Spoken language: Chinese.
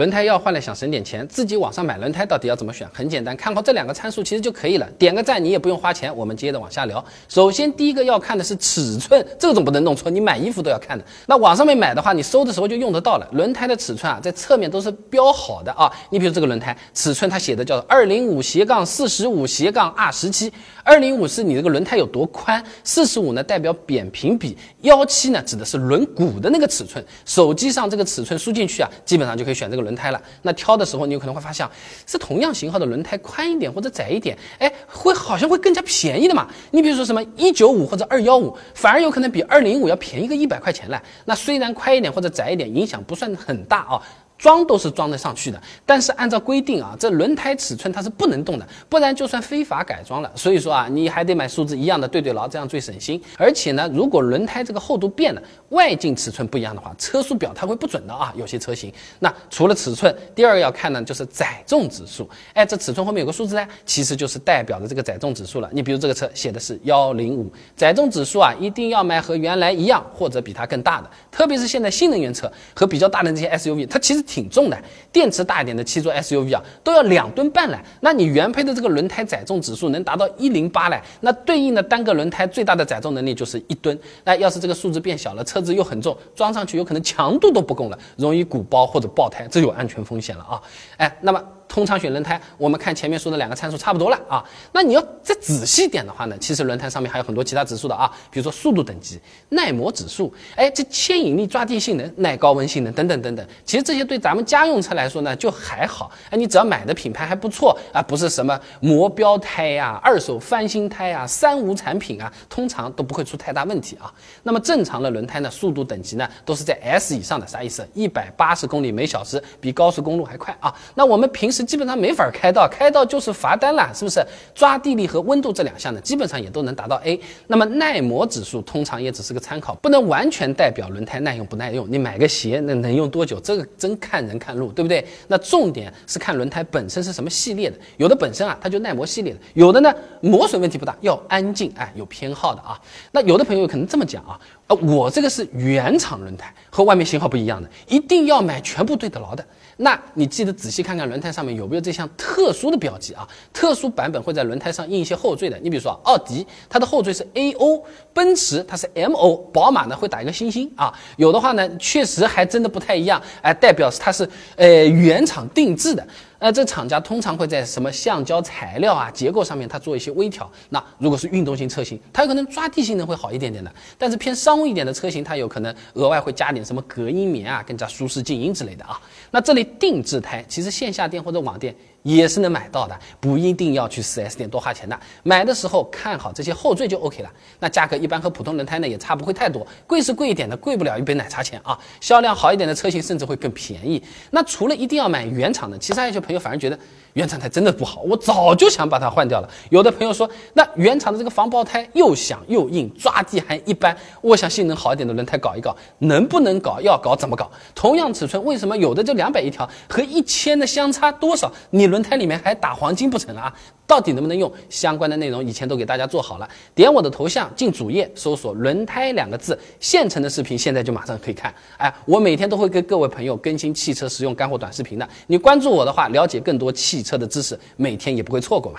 轮胎要换了，想省点钱，自己网上买轮胎到底要怎么选？很简单，看好这两个参数其实就可以了，点个赞，你也不用花钱。我们接着往下聊。首先第一个要看的是尺寸，这个总不能弄错，你买衣服都要看的。那网上面买的话，你收的时候就用得到了。轮胎的尺寸啊，在侧面都是标好的啊。你比如这个轮胎尺寸，它写的叫二零五斜杠四十五斜杠 R 十七。二零五是你这个轮胎有多宽，四十五呢代表扁平比，幺七呢指的是轮毂的那个尺寸。手机上这个尺寸输进去啊，基本上就可以选这个轮轮胎了。那挑的时候，你有可能会发现，是同样型号的轮胎宽一点或者窄一点，哎，会好像会更加便宜的嘛。你比如说什么一九五或者二幺五，反而有可能比二零五要便宜个一百块钱了。那虽然宽一点或者窄一点，影响不算很大啊。装都是装得上去的，但是按照规定啊，这轮胎尺寸它是不能动的，不然就算非法改装了。所以说啊，你还得买数字一样的对对牢，这样最省心。而且呢，如果轮胎这个厚度变了，外径尺寸不一样的话，车速表它会不准的啊。有些车型，那除了尺寸，第二个要看呢就是载重指数。哎，这尺寸后面有个数字呢，其实就是代表的这个载重指数了。你比如这个车写的是幺零五，载重指数啊，一定要买和原来一样或者比它更大的。特别是现在新能源车和比较大的这些 SUV，它其实。挺重的，电池大一点的七座 SUV 啊，都要两吨半了。那你原配的这个轮胎载重指数能达到一零八了，那对应的单个轮胎最大的载重能力就是一吨。那要是这个数字变小了，车子又很重，装上去有可能强度都不够了，容易鼓包或者爆胎，这有安全风险了啊。哎，那么。通常选轮胎，我们看前面说的两个参数差不多了啊。那你要再仔细点的话呢，其实轮胎上面还有很多其他指数的啊，比如说速度等级、耐磨指数，哎，这牵引力、抓地性能、耐高温性能等等等等。其实这些对咱们家用车来说呢，就还好。哎，你只要买的品牌还不错啊，不是什么磨标胎呀、二手翻新胎呀、三无产品啊，通常都不会出太大问题啊。那么正常的轮胎呢，速度等级呢，都是在 S 以上的，啥意思？一百八十公里每小时，比高速公路还快啊。那我们平时基本上没法开道，开道就是罚单了，是不是？抓地力和温度这两项呢，基本上也都能达到 A。那么耐磨指数通常也只是个参考，不能完全代表轮胎耐用不耐用。你买个鞋，那能用多久？这个真看人看路，对不对？那重点是看轮胎本身是什么系列的，有的本身啊它就耐磨系列的，有的呢磨损问题不大，要安静，哎，有偏好的啊。那有的朋友可能这么讲啊，呃，我这个是原厂轮胎，和外面型号不一样的，一定要买全部对得牢的。那你记得仔细看看轮胎上面有没有这项特殊的标记啊？特殊版本会在轮胎上印一些后缀的。你比如说奥迪，它的后缀是 A O，奔驰它是 M O，宝马呢会打一个星星啊。有的话呢，确实还真的不太一样，哎，代表是它是呃原厂定制的。那这厂家通常会在什么橡胶材料啊、结构上面，它做一些微调。那如果是运动型车型，它有可能抓地性能会好一点点的；但是偏商务一点的车型，它有可能额外会加点什么隔音棉啊，更加舒适静音之类的啊。那这里定制胎，其实线下店或者网店。也是能买到的，不一定要去 4S 店多花钱的。买的时候看好这些后缀就 OK 了。那价格一般和普通轮胎呢也差不会太多，贵是贵一点的，贵不了一杯奶茶钱啊。销量好一点的车型甚至会更便宜。那除了一定要买原厂的，其实还有些朋友反而觉得原厂胎真的不好，我早就想把它换掉了。有的朋友说，那原厂的这个防爆胎又响又硬，抓地还一般，我想性能好一点的轮胎搞一搞，能不能搞？要搞怎么搞？同样尺寸，为什么有的就两百一条，和一千的相差多少？你？轮胎里面还打黄金不成了啊？到底能不能用？相关的内容以前都给大家做好了，点我的头像进主页搜索“轮胎”两个字，现成的视频现在就马上可以看。哎，我每天都会跟各位朋友更新汽车实用干货短视频的，你关注我的话，了解更多汽车的知识，每天也不会错过嘛。